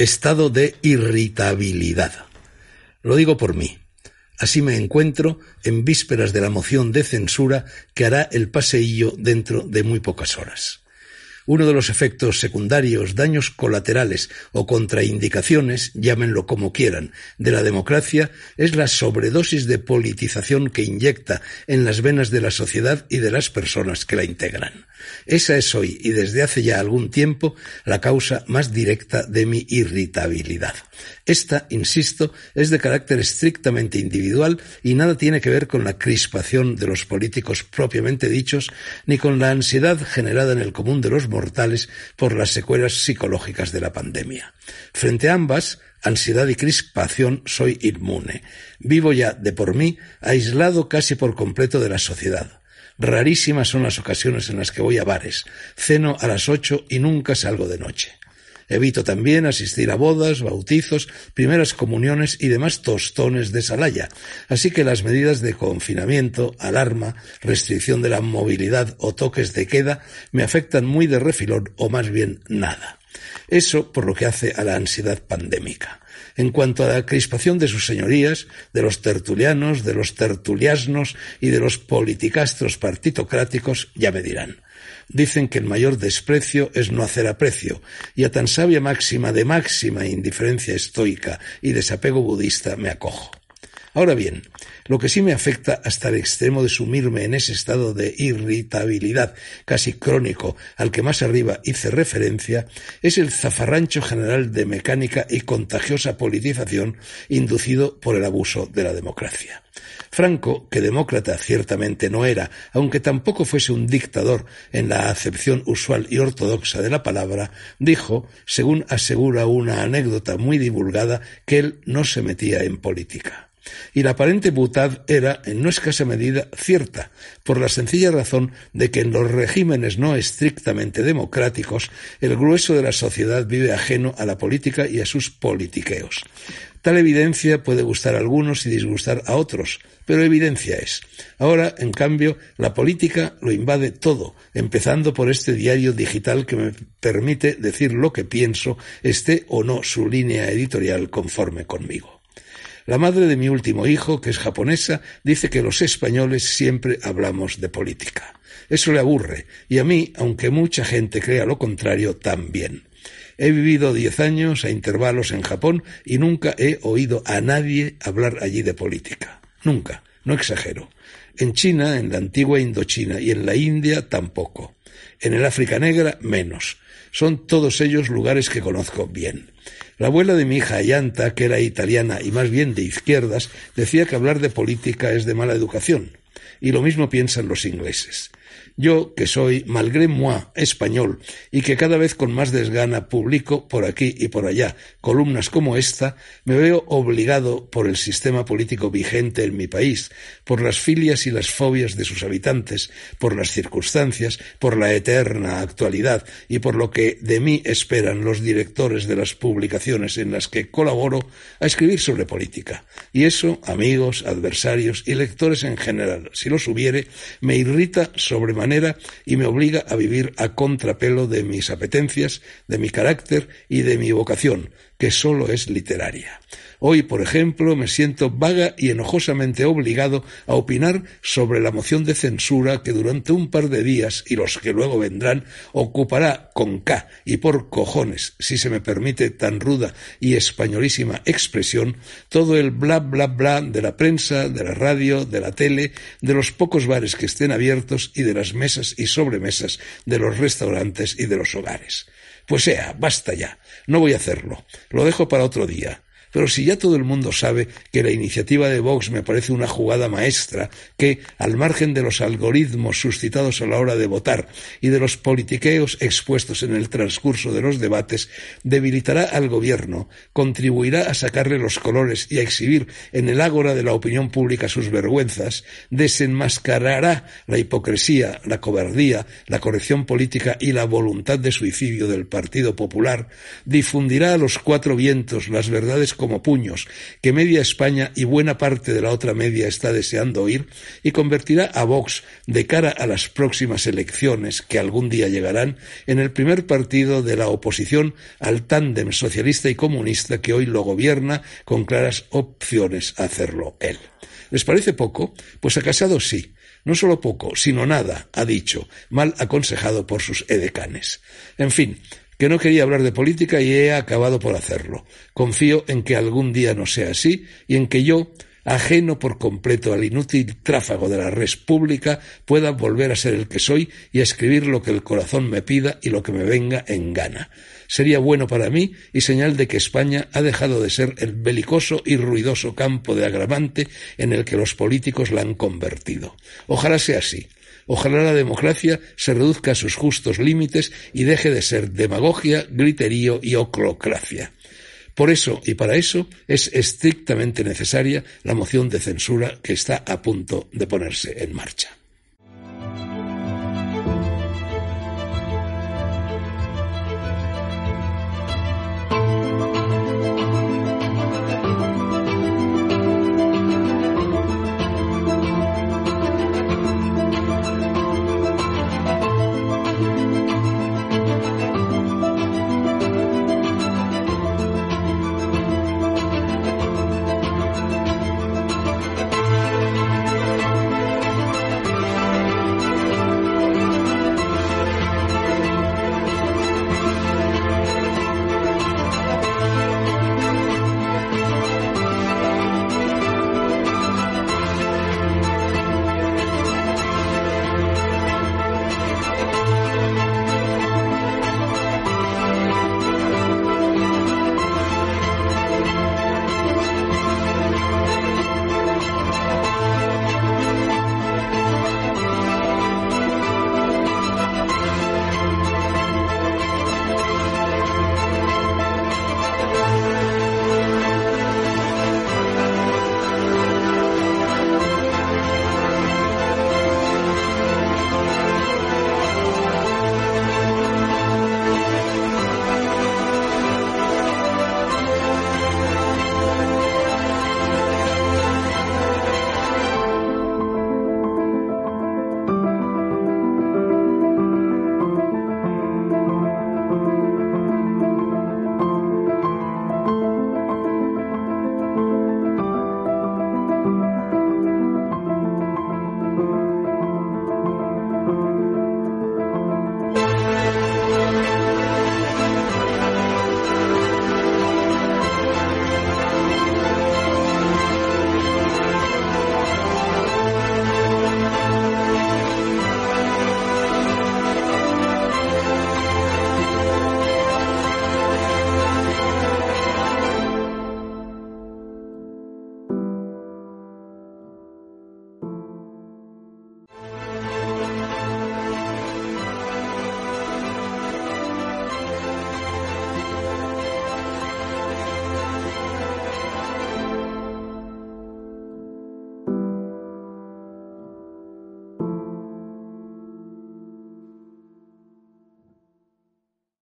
estado de irritabilidad. Lo digo por mí. Así me encuentro en vísperas de la moción de censura que hará el paseillo dentro de muy pocas horas. Uno de los efectos secundarios, daños colaterales o contraindicaciones, llámenlo como quieran, de la democracia es la sobredosis de politización que inyecta en las venas de la sociedad y de las personas que la integran. Esa es hoy y desde hace ya algún tiempo la causa más directa de mi irritabilidad. Esta, insisto, es de carácter estrictamente individual y nada tiene que ver con la crispación de los políticos propiamente dichos, ni con la ansiedad generada en el común de los mortales por las secuelas psicológicas de la pandemia. Frente a ambas, ansiedad y crispación, soy inmune. Vivo ya de por mí aislado casi por completo de la sociedad. Rarísimas son las ocasiones en las que voy a bares, ceno a las ocho y nunca salgo de noche. Evito también asistir a bodas, bautizos, primeras comuniones y demás tostones de salaya, así que las medidas de confinamiento, alarma, restricción de la movilidad o toques de queda me afectan muy de refilón o más bien nada. Eso por lo que hace a la ansiedad pandémica. En cuanto a la crispación de sus señorías, de los tertulianos, de los tertuliasnos y de los politicastros partitocráticos, ya me dirán. Dicen que el mayor desprecio es no hacer aprecio, y a tan sabia máxima de máxima indiferencia estoica y desapego budista me acojo. Ahora bien, lo que sí me afecta hasta el extremo de sumirme en ese estado de irritabilidad casi crónico al que más arriba hice referencia es el zafarrancho general de mecánica y contagiosa politización inducido por el abuso de la democracia. Franco, que demócrata ciertamente no era, aunque tampoco fuese un dictador en la acepción usual y ortodoxa de la palabra, dijo, según asegura una anécdota muy divulgada, que él no se metía en política. Y la aparente butad era, en no escasa medida, cierta, por la sencilla razón de que en los regímenes no estrictamente democráticos el grueso de la sociedad vive ajeno a la política y a sus politiqueos. Tal evidencia puede gustar a algunos y disgustar a otros, pero evidencia es. Ahora, en cambio, la política lo invade todo, empezando por este diario digital que me permite decir lo que pienso, esté o no su línea editorial conforme conmigo. La madre de mi último hijo, que es japonesa, dice que los españoles siempre hablamos de política. Eso le aburre, y a mí, aunque mucha gente crea lo contrario, también. He vivido diez años a intervalos en Japón y nunca he oído a nadie hablar allí de política. Nunca, no exagero. En China, en la antigua Indochina y en la India tampoco. En el África Negra menos. Son todos ellos lugares que conozco bien. La abuela de mi hija Ayanta, que era italiana y más bien de izquierdas, decía que hablar de política es de mala educación. Y lo mismo piensan los ingleses. Yo, que soy, malgré moi, español, y que cada vez con más desgana publico por aquí y por allá columnas como esta, me veo obligado por el sistema político vigente en mi país, por las filias y las fobias de sus habitantes, por las circunstancias, por la eterna actualidad y por lo que de mí esperan los directores de las publicaciones en las que colaboro a escribir sobre política. Y eso, amigos, adversarios y lectores en general, si los hubiere, me irrita sobre manera y me obliga a vivir a contrapelo de mis apetencias, de mi carácter y de mi vocación, que sólo es literaria. Hoy, por ejemplo, me siento vaga y enojosamente obligado a opinar sobre la moción de censura que durante un par de días y los que luego vendrán ocupará con K y por cojones, si se me permite tan ruda y españolísima expresión, todo el bla bla bla de la prensa, de la radio, de la tele, de los pocos bares que estén abiertos y de las mesas y sobremesas de los restaurantes y de los hogares. Pues sea, basta ya. No voy a hacerlo. Lo dejo para otro día. Pero si ya todo el mundo sabe que la iniciativa de Vox me parece una jugada maestra que, al margen de los algoritmos suscitados a la hora de votar y de los politiqueos expuestos en el transcurso de los debates, debilitará al gobierno, contribuirá a sacarle los colores y a exhibir en el ágora de la opinión pública sus vergüenzas, desenmascarará la hipocresía, la cobardía, la corrección política y la voluntad de suicidio del Partido Popular, difundirá a los cuatro vientos las verdades como puños que media España y buena parte de la otra media está deseando oír y convertirá a Vox de cara a las próximas elecciones que algún día llegarán en el primer partido de la oposición al tándem socialista y comunista que hoy lo gobierna con claras opciones a hacerlo él. ¿Les parece poco? Pues a Casado sí. No solo poco, sino nada, ha dicho, mal aconsejado por sus edecanes. En fin, que no quería hablar de política y he acabado por hacerlo. Confío en que algún día no sea así y en que yo, ajeno por completo al inútil tráfago de la res pública, pueda volver a ser el que soy y escribir lo que el corazón me pida y lo que me venga en gana. Sería bueno para mí y señal de que España ha dejado de ser el belicoso y ruidoso campo de agravante en el que los políticos la han convertido. Ojalá sea así. Ojalá la democracia se reduzca a sus justos límites y deje de ser demagogia, griterío y oclocracia. Por eso y para eso es estrictamente necesaria la moción de censura que está a punto de ponerse en marcha.